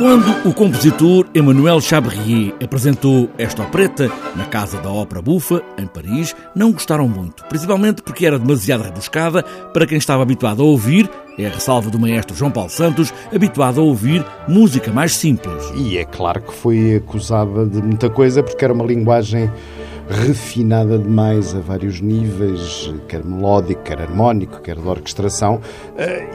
Quando o compositor Emmanuel Chabrier apresentou esta opereta na Casa da Ópera Bufa, em Paris, não gostaram muito, principalmente porque era demasiado rebuscada para quem estava habituado a ouvir, é a ressalva do maestro João Paulo Santos, habituado a ouvir música mais simples. E é claro que foi acusada de muita coisa porque era uma linguagem refinada demais a vários níveis, quer melódico, quer harmónico, quer de orquestração, eh,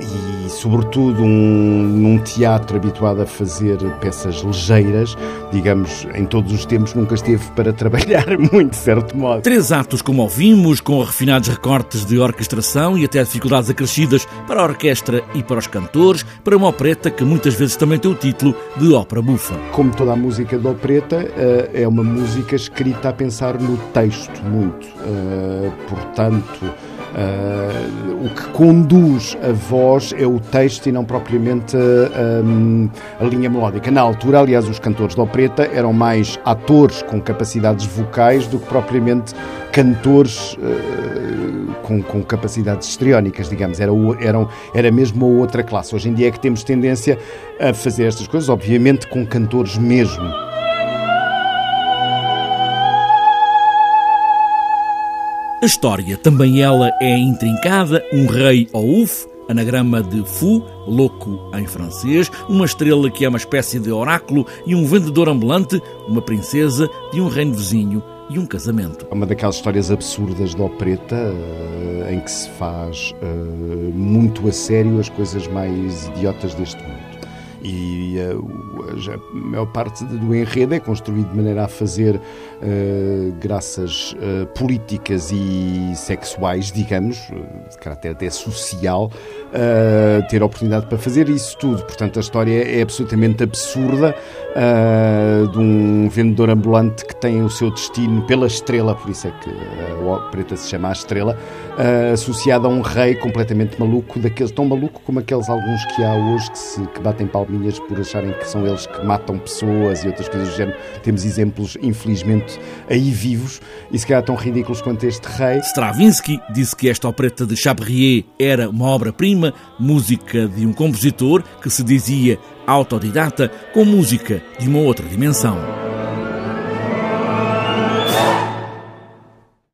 e sobretudo um, num teatro habituado a fazer peças ligeiras, digamos, em todos os tempos nunca esteve para trabalhar muito, de certo modo. Três atos, como ouvimos, com refinados recortes de orquestração e até dificuldades acrescidas para a orquestra e para os cantores, para uma opereta que muitas vezes também tem o título de ópera bufa. Como toda a música de opereta, eh, é uma música escrita a pensar no texto muito. Uh, portanto, uh, o que conduz a voz é o texto e não propriamente um, a linha melódica. Na altura, aliás, os cantores de opereta eram mais atores com capacidades vocais do que propriamente cantores uh, com, com, capacidades histriónicas, digamos. Era, eram, era mesmo outra classe. Hoje em dia é que temos tendência a fazer estas coisas, obviamente com cantores mesmo A história, também ela é intrincada, um rei Ouf, anagrama de Fu, louco em francês, uma estrela que é uma espécie de oráculo e um vendedor ambulante, uma princesa de um reino vizinho e um casamento. É uma daquelas histórias absurdas da opereta uh, em que se faz uh, muito a sério as coisas mais idiotas deste mundo e uh, a maior parte do enredo é construído de maneira a fazer uh, graças uh, políticas e sexuais, digamos, de caráter até social, ter a oportunidade para fazer isso tudo. Portanto, a história é absolutamente absurda de um vendedor ambulante que tem o seu destino pela estrela, por isso é que a opereta se chama a estrela, associada a um rei completamente maluco, daqueles tão maluco como aqueles alguns que há hoje que, se, que batem palminhas por acharem que são eles que matam pessoas e outras coisas do género. Temos exemplos, infelizmente, aí vivos e se calhar tão ridículos quanto este rei. Stravinsky disse que esta opereta de Chabrier era uma obra-prima, música de um compositor que se dizia autodidata, com música de uma outra dimensão.